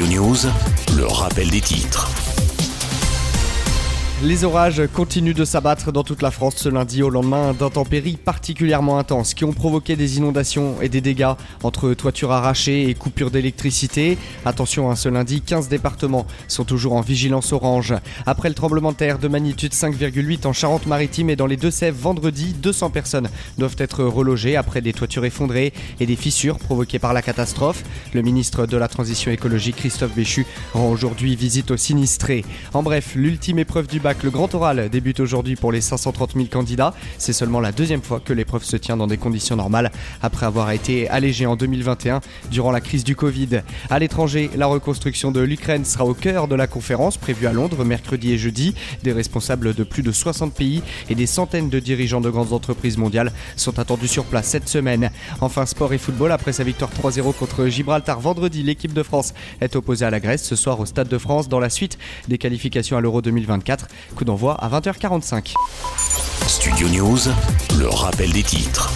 Le rappel des titres. Les orages continuent de s'abattre dans toute la France ce lundi au lendemain d'intempéries particulièrement intenses qui ont provoqué des inondations et des dégâts entre toitures arrachées et coupures d'électricité. Attention, hein, ce lundi, 15 départements sont toujours en vigilance orange. Après le tremblement de terre de magnitude 5,8 en Charente-Maritime et dans les Deux-Sèvres vendredi, 200 personnes doivent être relogées après des toitures effondrées et des fissures provoquées par la catastrophe. Le ministre de la Transition écologique Christophe Béchu rend aujourd'hui visite aux sinistrés. En bref, l'ultime épreuve du le grand oral débute aujourd'hui pour les 530 000 candidats. C'est seulement la deuxième fois que l'épreuve se tient dans des conditions normales après avoir été allégée en 2021 durant la crise du Covid. À l'étranger, la reconstruction de l'Ukraine sera au cœur de la conférence prévue à Londres mercredi et jeudi. Des responsables de plus de 60 pays et des centaines de dirigeants de grandes entreprises mondiales sont attendus sur place cette semaine. Enfin, sport et football, après sa victoire 3-0 contre Gibraltar vendredi, l'équipe de France est opposée à la Grèce ce soir au Stade de France dans la suite des qualifications à l'Euro 2024. Coup d'envoi à 20h45. Studio News, le rappel des titres.